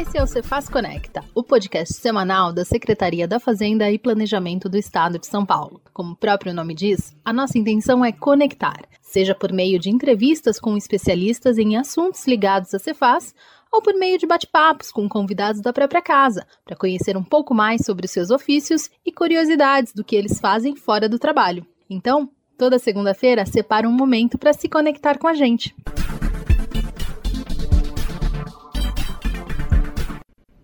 Esse é o Cefaz Conecta, o podcast semanal da Secretaria da Fazenda e Planejamento do Estado de São Paulo. Como o próprio nome diz, a nossa intenção é conectar, seja por meio de entrevistas com especialistas em assuntos ligados à Cefaz, ou por meio de bate-papos com convidados da própria casa, para conhecer um pouco mais sobre os seus ofícios e curiosidades do que eles fazem fora do trabalho. Então, toda segunda-feira, separa um momento para se conectar com a gente.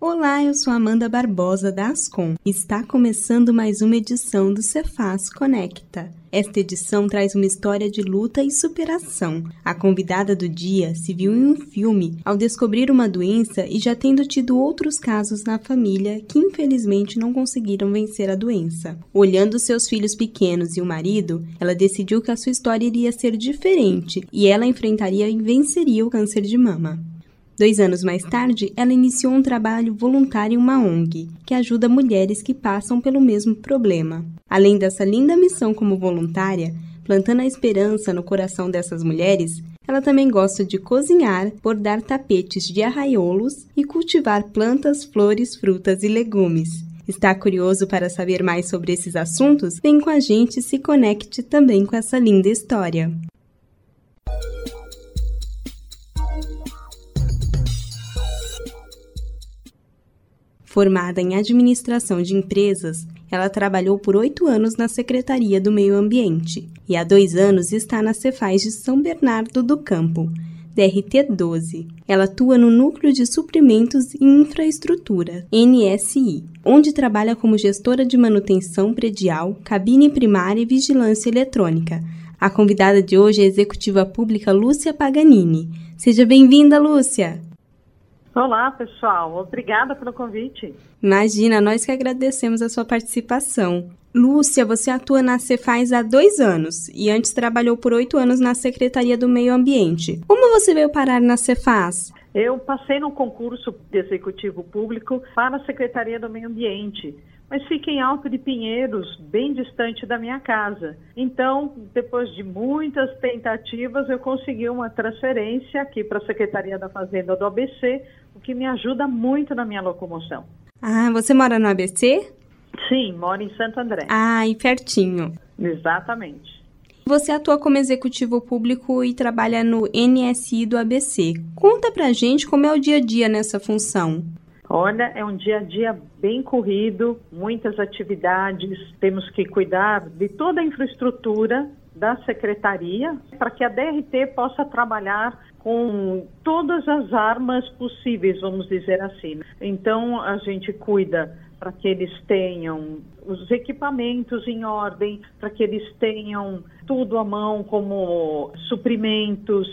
Olá, eu sou Amanda Barbosa da Ascom. Está começando mais uma edição do Cefaz Conecta. Esta edição traz uma história de luta e superação. A convidada do dia se viu em um filme ao descobrir uma doença e já tendo tido outros casos na família que infelizmente não conseguiram vencer a doença. Olhando seus filhos pequenos e o marido, ela decidiu que a sua história iria ser diferente e ela enfrentaria e venceria o câncer de mama. Dois anos mais tarde, ela iniciou um trabalho voluntário em uma ONG, que ajuda mulheres que passam pelo mesmo problema. Além dessa linda missão como voluntária, plantando a esperança no coração dessas mulheres, ela também gosta de cozinhar, bordar tapetes de arraiolos e cultivar plantas, flores, frutas e legumes. Está curioso para saber mais sobre esses assuntos? Vem com a gente e se conecte também com essa linda história. Formada em administração de empresas, ela trabalhou por oito anos na Secretaria do Meio Ambiente e há dois anos está na Cefaz de São Bernardo do Campo, DRT 12. Ela atua no Núcleo de Suprimentos e Infraestrutura, NSI, onde trabalha como gestora de manutenção predial, cabine primária e vigilância eletrônica. A convidada de hoje é a executiva pública Lúcia Paganini. Seja bem-vinda, Lúcia! Olá, pessoal. Obrigada pelo convite. Imagina, nós que agradecemos a sua participação. Lúcia, você atua na Cefaz há dois anos e antes trabalhou por oito anos na Secretaria do Meio Ambiente. Como você veio parar na Cefaz? Eu passei no concurso de executivo público para a Secretaria do Meio Ambiente mas fica em Alto de Pinheiros, bem distante da minha casa. Então, depois de muitas tentativas, eu consegui uma transferência aqui para a Secretaria da Fazenda do ABC, o que me ajuda muito na minha locomoção. Ah, você mora no ABC? Sim, moro em Santo André. Ah, e pertinho. Exatamente. Você atua como executivo público e trabalha no NSI do ABC. Conta pra gente como é o dia a dia nessa função. Olha, é um dia a dia bem corrido, muitas atividades, temos que cuidar de toda a infraestrutura da secretaria para que a DRT possa trabalhar com todas as armas possíveis, vamos dizer assim. Então, a gente cuida para que eles tenham os equipamentos em ordem, para que eles tenham tudo à mão, como suprimentos,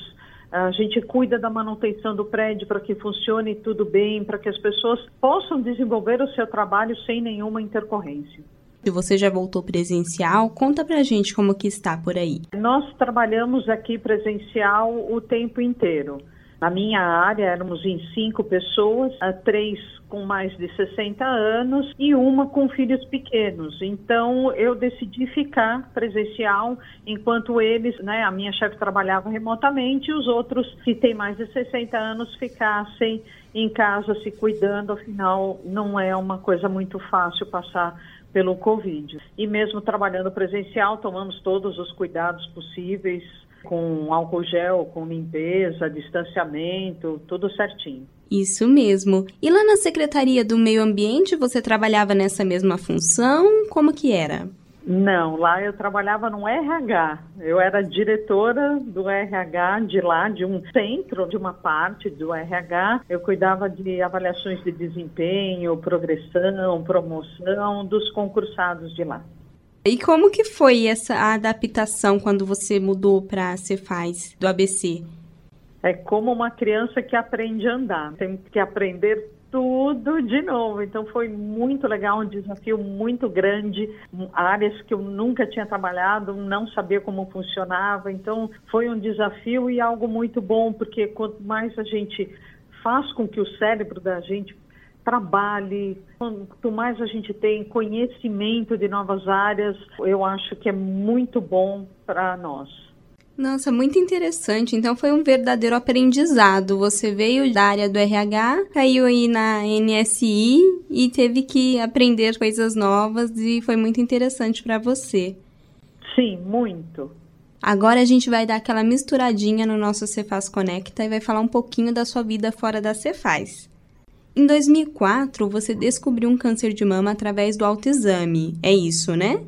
a gente cuida da manutenção do prédio para que funcione tudo bem, para que as pessoas possam desenvolver o seu trabalho sem nenhuma intercorrência. Se você já voltou presencial, conta pra gente como que está por aí. Nós trabalhamos aqui presencial o tempo inteiro. Na minha área éramos em cinco pessoas, três com mais de 60 anos e uma com filhos pequenos. Então eu decidi ficar presencial enquanto eles, né, a minha chefe trabalhava remotamente e os outros que têm mais de 60 anos ficassem em casa se cuidando, afinal não é uma coisa muito fácil passar pelo Covid. E mesmo trabalhando presencial, tomamos todos os cuidados possíveis com álcool gel, com limpeza, distanciamento, tudo certinho. Isso mesmo. E lá na Secretaria do Meio Ambiente você trabalhava nessa mesma função? Como que era? Não, lá eu trabalhava no RH. Eu era diretora do RH de lá, de um centro, de uma parte do RH. Eu cuidava de avaliações de desempenho, progressão, promoção dos concursados de lá. E como que foi essa adaptação quando você mudou para a Cefaz do ABC? É como uma criança que aprende a andar, tem que aprender tudo de novo. Então foi muito legal, um desafio muito grande, áreas que eu nunca tinha trabalhado, não sabia como funcionava. Então foi um desafio e algo muito bom, porque quanto mais a gente faz com que o cérebro da gente trabalhe, quanto mais a gente tem conhecimento de novas áreas, eu acho que é muito bom para nós. Nossa, muito interessante. Então foi um verdadeiro aprendizado. Você veio da área do RH, caiu aí na NSI e teve que aprender coisas novas e foi muito interessante para você. Sim, muito. Agora a gente vai dar aquela misturadinha no nosso Cefaz Conecta e vai falar um pouquinho da sua vida fora da Cefaz. Em 2004, você descobriu um câncer de mama através do autoexame. É isso, né?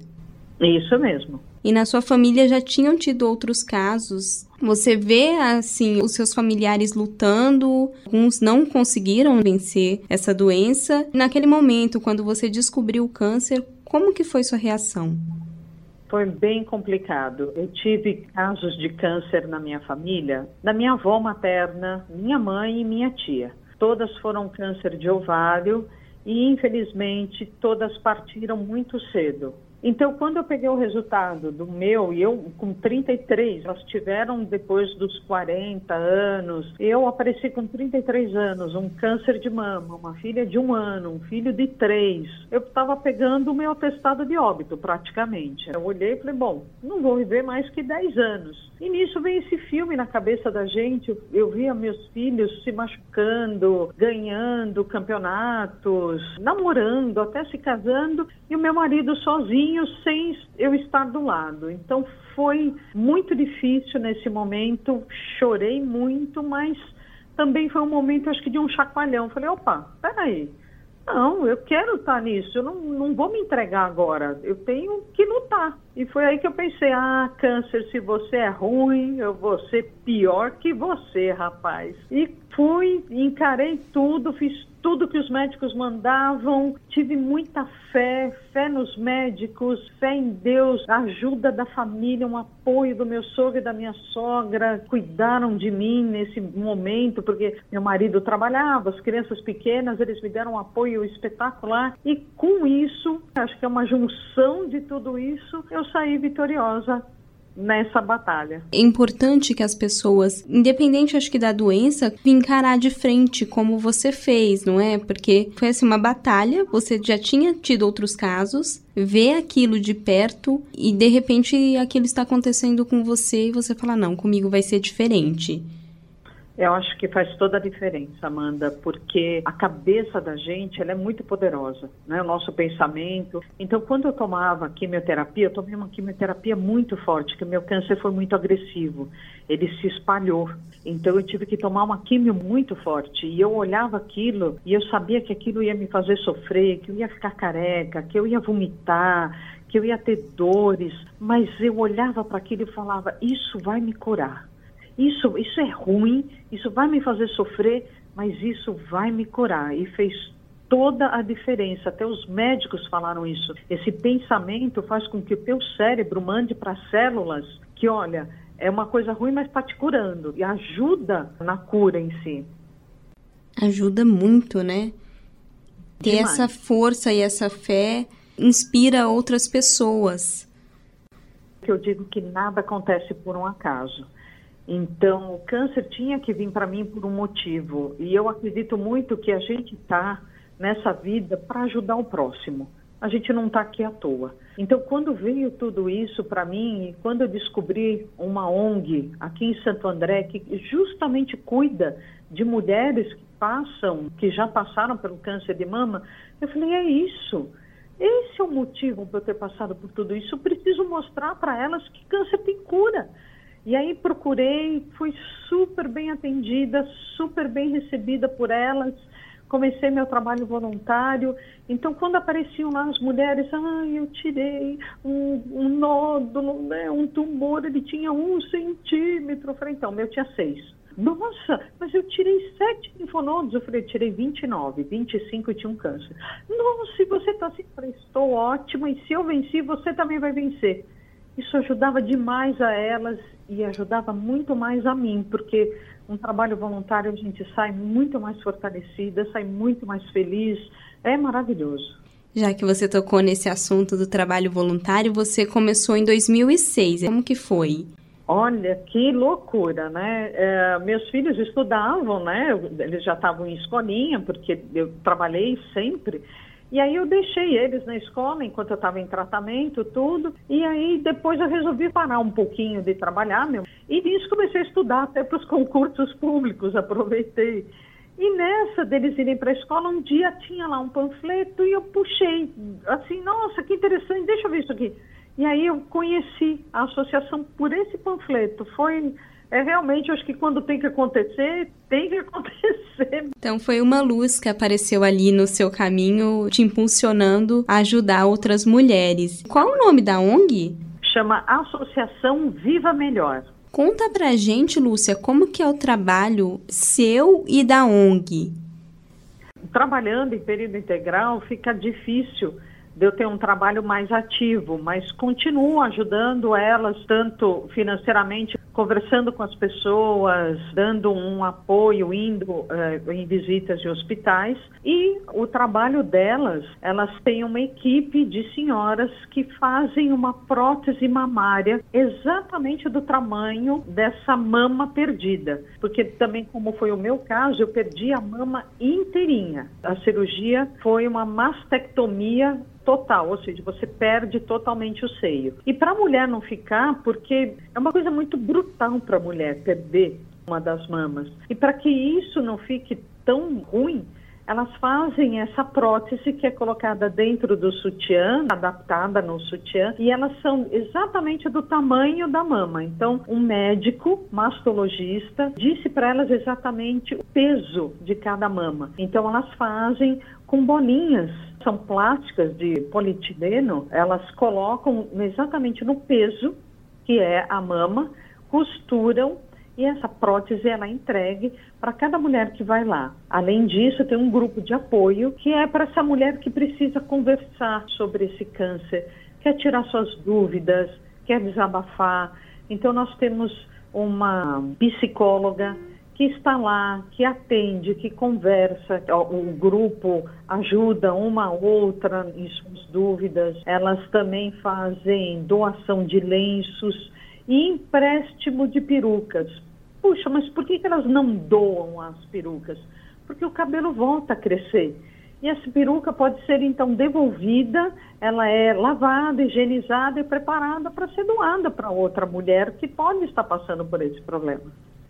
Isso mesmo. E na sua família já tinham tido outros casos? Você vê, assim, os seus familiares lutando, alguns não conseguiram vencer essa doença. Naquele momento, quando você descobriu o câncer, como que foi sua reação? Foi bem complicado. Eu tive casos de câncer na minha família, da minha avó materna, minha mãe e minha tia. Todas foram câncer de ovário e, infelizmente, todas partiram muito cedo. Então, quando eu peguei o resultado do meu, e eu com 33, elas tiveram depois dos 40 anos, eu apareci com 33 anos, um câncer de mama, uma filha de um ano, um filho de três. Eu estava pegando o meu atestado de óbito, praticamente. Eu olhei e falei, bom, não vou viver mais que 10 anos. E nisso vem esse filme na cabeça da gente. Eu via meus filhos se machucando, ganhando campeonatos, namorando, até se casando, e o meu marido sozinho sozinho sem eu estar do lado. Então foi muito difícil nesse momento, chorei muito, mas também foi um momento, acho que de um chacoalhão. Falei, opa, peraí, não, eu quero estar nisso, eu não, não vou me entregar agora, eu tenho que lutar. E foi aí que eu pensei, ah, câncer, se você é ruim, eu vou ser pior que você, rapaz. E fui, encarei tudo, fiz tudo que os médicos mandavam, tive muita fé, fé nos médicos, fé em Deus, ajuda da família, um apoio do meu sogro e da minha sogra, cuidaram de mim nesse momento, porque meu marido trabalhava, as crianças pequenas, eles me deram um apoio espetacular e com isso, acho que é uma junção de tudo isso, eu saí vitoriosa nessa batalha. É importante que as pessoas, independente acho que da doença, encarar de frente como você fez, não é? Porque foi assim uma batalha, você já tinha tido outros casos, vê aquilo de perto e de repente aquilo está acontecendo com você e você fala não, comigo vai ser diferente. Eu acho que faz toda a diferença, Amanda, porque a cabeça da gente ela é muito poderosa, né? O nosso pensamento. Então, quando eu tomava quimioterapia, eu tomei uma quimioterapia muito forte, que meu câncer foi muito agressivo. Ele se espalhou. Então, eu tive que tomar uma quimio muito forte. E eu olhava aquilo e eu sabia que aquilo ia me fazer sofrer, que eu ia ficar careca, que eu ia vomitar, que eu ia ter dores. Mas eu olhava para aquilo e falava: Isso vai me curar isso, isso é ruim, isso vai me fazer sofrer, mas isso vai me curar. E fez toda a diferença. Até os médicos falaram isso. Esse pensamento faz com que o teu cérebro mande para as células que, olha, é uma coisa ruim, mas está te curando. E ajuda na cura em si. Ajuda muito, né? Ter Demais. essa força e essa fé inspira outras pessoas. Eu digo que nada acontece por um acaso. Então, o câncer tinha que vir para mim por um motivo. E eu acredito muito que a gente está nessa vida para ajudar o próximo. A gente não está aqui à toa. Então, quando veio tudo isso para mim, e quando eu descobri uma ONG aqui em Santo André, que justamente cuida de mulheres que passam, que já passaram pelo câncer de mama, eu falei: é isso. Esse é o motivo para eu ter passado por tudo isso. Eu preciso mostrar para elas que câncer tem cura. E aí procurei, fui super bem atendida, super bem recebida por elas. Comecei meu trabalho voluntário. Então, quando apareciam lá as mulheres, ah, eu tirei um, um nódulo, né, um tumor, ele tinha um centímetro. Eu falei, então, meu tinha seis. Nossa, mas eu tirei sete linfonodos. Eu falei, eu tirei 29, 25 e tinha um câncer. Nossa, se você está assim, eu falei, estou ótima e se eu venci, você também vai vencer. Isso ajudava demais a elas e ajudava muito mais a mim, porque um trabalho voluntário a gente sai muito mais fortalecida, sai muito mais feliz, é maravilhoso. Já que você tocou nesse assunto do trabalho voluntário, você começou em 2006. Como que foi? Olha, que loucura, né? É, meus filhos estudavam, né? Eles já estavam em escolinha, porque eu trabalhei sempre. E aí eu deixei eles na escola enquanto eu estava em tratamento, tudo. E aí depois eu resolvi parar um pouquinho de trabalhar, meu. E nisso comecei a estudar até para os concursos públicos, aproveitei. E nessa deles irem para a escola, um dia tinha lá um panfleto e eu puxei, assim, nossa, que interessante, deixa eu ver isso aqui. E aí eu conheci a associação por esse panfleto. Foi é realmente, acho que quando tem que acontecer, tem que acontecer. Então foi uma luz que apareceu ali no seu caminho, te impulsionando a ajudar outras mulheres. Qual o nome da ONG? Chama Associação Viva Melhor. Conta pra gente, Lúcia, como que é o trabalho seu e da ONG? Trabalhando em período integral fica difícil de eu ter um trabalho mais ativo, mas continuo ajudando elas tanto financeiramente conversando com as pessoas, dando um apoio, indo uh, em visitas de hospitais. E o trabalho delas, elas têm uma equipe de senhoras que fazem uma prótese mamária exatamente do tamanho dessa mama perdida. Porque também, como foi o meu caso, eu perdi a mama inteirinha. A cirurgia foi uma mastectomia total, ou seja, você perde totalmente o seio. E para a mulher não ficar, porque é uma coisa muito brutal para a mulher perder uma das mamas. E para que isso não fique tão ruim, elas fazem essa prótese que é colocada dentro do sutiã, adaptada no sutiã, e elas são exatamente do tamanho da mama. Então, um médico mastologista disse para elas exatamente o peso de cada mama. Então, elas fazem com bolinhas são plásticas de polietileno, elas colocam exatamente no peso, que é a mama, costuram e essa prótese ela é entregue para cada mulher que vai lá. Além disso, tem um grupo de apoio que é para essa mulher que precisa conversar sobre esse câncer, quer tirar suas dúvidas, quer desabafar. Então nós temos uma psicóloga que está lá, que atende, que conversa, o grupo ajuda uma outra em suas dúvidas. Elas também fazem doação de lenços e empréstimo de perucas. Puxa, mas por que, elas não doam as perucas? Porque o cabelo volta a crescer. E essa peruca pode ser então devolvida, ela é lavada, higienizada e preparada para ser doada para outra mulher que pode estar passando por esse problema.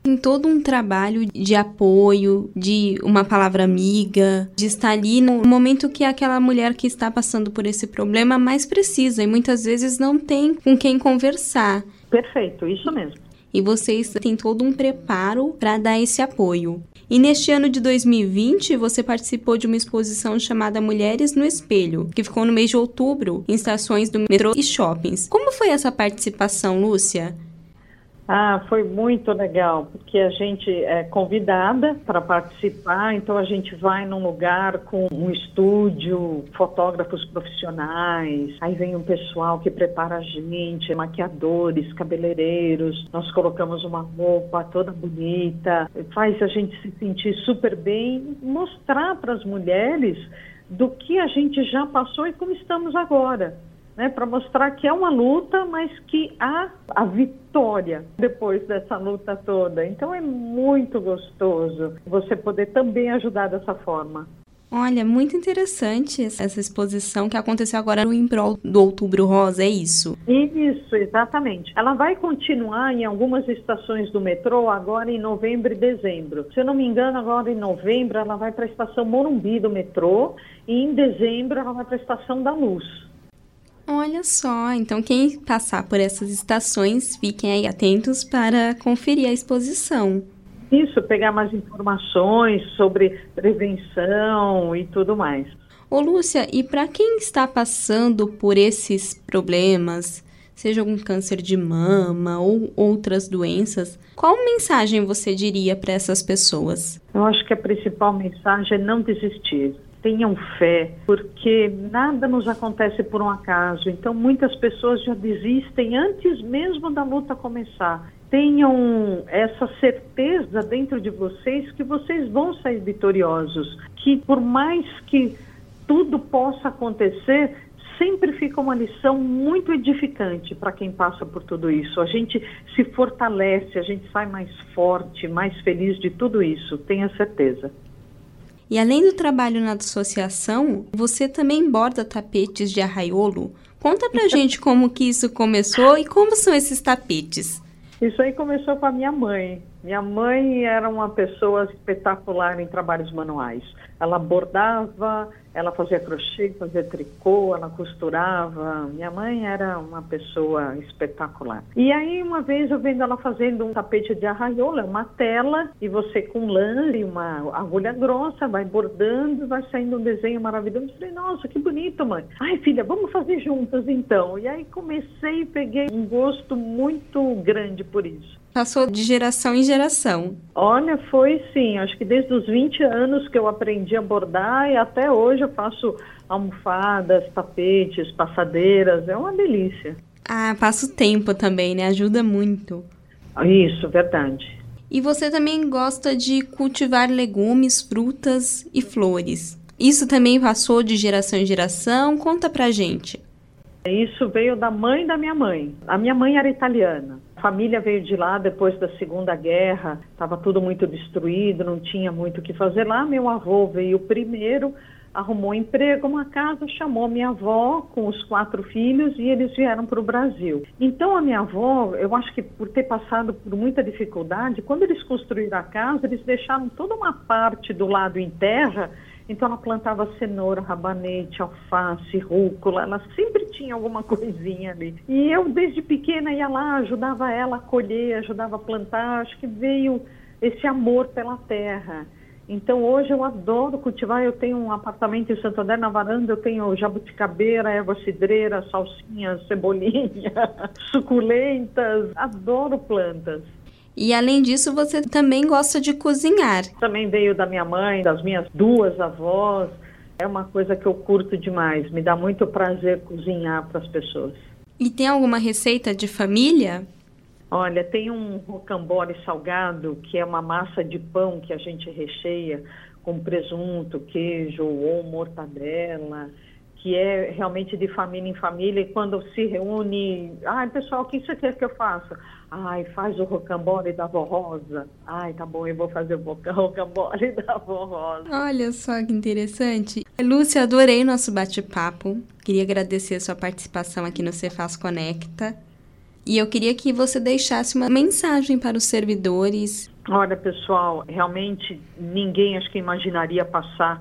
Tem todo um trabalho de apoio, de uma palavra amiga, de estar ali no momento que aquela mulher que está passando por esse problema mais precisa e muitas vezes não tem com quem conversar. Perfeito, isso mesmo. E vocês têm todo um preparo para dar esse apoio. E neste ano de 2020, você participou de uma exposição chamada Mulheres no Espelho, que ficou no mês de outubro em estações do metrô e shoppings. Como foi essa participação, Lúcia? Ah, foi muito legal, porque a gente é convidada para participar, então a gente vai num lugar com um estúdio, fotógrafos profissionais, aí vem um pessoal que prepara a gente, maquiadores, cabeleireiros, nós colocamos uma roupa toda bonita, faz a gente se sentir super bem, mostrar para as mulheres do que a gente já passou e como estamos agora né, para mostrar que é uma luta, mas que há a vitória depois dessa luta toda. Então é muito gostoso você poder também ajudar dessa forma. Olha, muito interessante essa exposição que aconteceu agora no Improl do Outubro Rosa, é isso? Isso, exatamente. Ela vai continuar em algumas estações do metrô agora em novembro e dezembro. Se eu não me engano, agora em novembro ela vai para a estação Morumbi do metrô e em dezembro ela vai para a estação da Luz. Olha só, então quem passar por essas estações, fiquem aí atentos para conferir a exposição. Isso, pegar mais informações sobre prevenção e tudo mais. Ô Lúcia, e para quem está passando por esses problemas, seja algum câncer de mama ou outras doenças, qual mensagem você diria para essas pessoas? Eu acho que a principal mensagem é não desistir tenham fé, porque nada nos acontece por um acaso. Então, muitas pessoas já desistem antes mesmo da luta começar. Tenham essa certeza dentro de vocês que vocês vão sair vitoriosos, que por mais que tudo possa acontecer, sempre fica uma lição muito edificante para quem passa por tudo isso. A gente se fortalece, a gente sai mais forte, mais feliz de tudo isso, tenha certeza. E além do trabalho na associação, você também borda tapetes de arraiolo. Conta pra gente como que isso começou e como são esses tapetes. Isso aí começou com a minha mãe. Minha mãe era uma pessoa espetacular em trabalhos manuais. Ela bordava, ela fazia crochê, fazia tricô, ela costurava. Minha mãe era uma pessoa espetacular. E aí, uma vez eu vendo ela fazendo um tapete de arraiola, uma tela, e você com lã e uma agulha grossa vai bordando, vai saindo um desenho maravilhoso. Eu falei, nossa, que bonito, mãe. Ai, filha, vamos fazer juntas então. E aí comecei e peguei um gosto muito grande por isso. Passou de geração em geração. Olha, foi sim. Acho que desde os 20 anos que eu aprendi a bordar e até hoje eu faço almofadas, tapetes, passadeiras. É uma delícia. Ah, passa o tempo também, né? Ajuda muito. Isso, verdade. E você também gosta de cultivar legumes, frutas e flores. Isso também passou de geração em geração? Conta pra gente. Isso veio da mãe da minha mãe. A minha mãe era italiana família veio de lá depois da Segunda Guerra, estava tudo muito destruído, não tinha muito o que fazer lá. Meu avô veio primeiro, arrumou emprego, uma casa, chamou minha avó com os quatro filhos e eles vieram para o Brasil. Então a minha avó, eu acho que por ter passado por muita dificuldade, quando eles construíram a casa, eles deixaram toda uma parte do lado em terra então ela plantava cenoura, rabanete, alface, rúcula, ela sempre tinha alguma coisinha ali. E eu desde pequena ia lá, ajudava ela a colher, ajudava a plantar, acho que veio esse amor pela terra. Então hoje eu adoro cultivar, eu tenho um apartamento em Santo André, na varanda eu tenho jabuticabeira, erva cidreira, salsinha, cebolinha, suculentas, adoro plantas. E além disso, você também gosta de cozinhar. Também veio da minha mãe, das minhas duas avós. É uma coisa que eu curto demais. Me dá muito prazer cozinhar para as pessoas. E tem alguma receita de família? Olha, tem um rocambole salgado, que é uma massa de pão que a gente recheia com presunto, queijo ou mortadela que é realmente de família em família, e quando se reúne, ai pessoal, o que você quer que eu faça? Ai, faz o rocambole da avó Rosa. Ai, tá bom, eu vou fazer o rocambole da avó Rosa. Olha só que interessante. Lúcia, adorei nosso bate-papo. Queria agradecer a sua participação aqui no Cefaz Conecta. E eu queria que você deixasse uma mensagem para os servidores. Olha, pessoal, realmente ninguém acho que imaginaria passar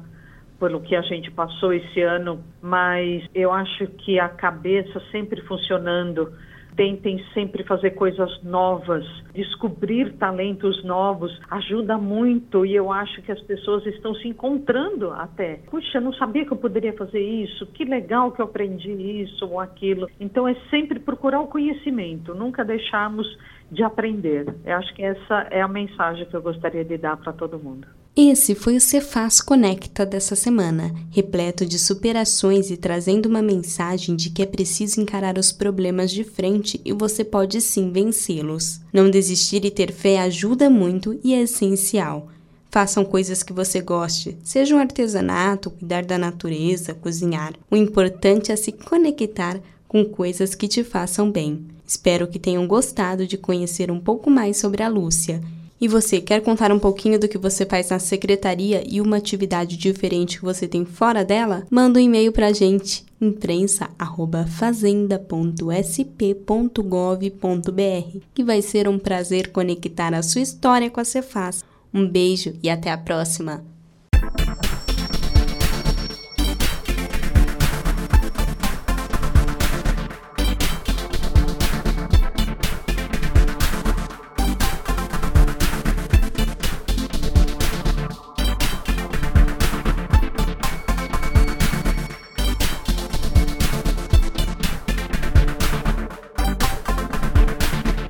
pelo que a gente passou esse ano, mas eu acho que a cabeça sempre funcionando. Tentem sempre fazer coisas novas, descobrir talentos novos ajuda muito e eu acho que as pessoas estão se encontrando até. Puxa, não sabia que eu poderia fazer isso, que legal que eu aprendi isso ou aquilo. Então é sempre procurar o conhecimento, nunca deixarmos de aprender. Eu acho que essa é a mensagem que eu gostaria de dar para todo mundo. Esse foi o Cefaz Conecta dessa semana, repleto de superações e trazendo uma mensagem de que é preciso encarar os problemas de frente e você pode sim vencê-los. Não desistir e ter fé ajuda muito e é essencial. Façam coisas que você goste, seja um artesanato, cuidar da natureza, cozinhar. O importante é se conectar com coisas que te façam bem. Espero que tenham gostado de conhecer um pouco mais sobre a Lúcia e você quer contar um pouquinho do que você faz na secretaria e uma atividade diferente que você tem fora dela? Manda um e-mail para a gente imprensa@fazenda.sp.gov.br, que vai ser um prazer conectar a sua história com a Cefaz. Um beijo e até a próxima.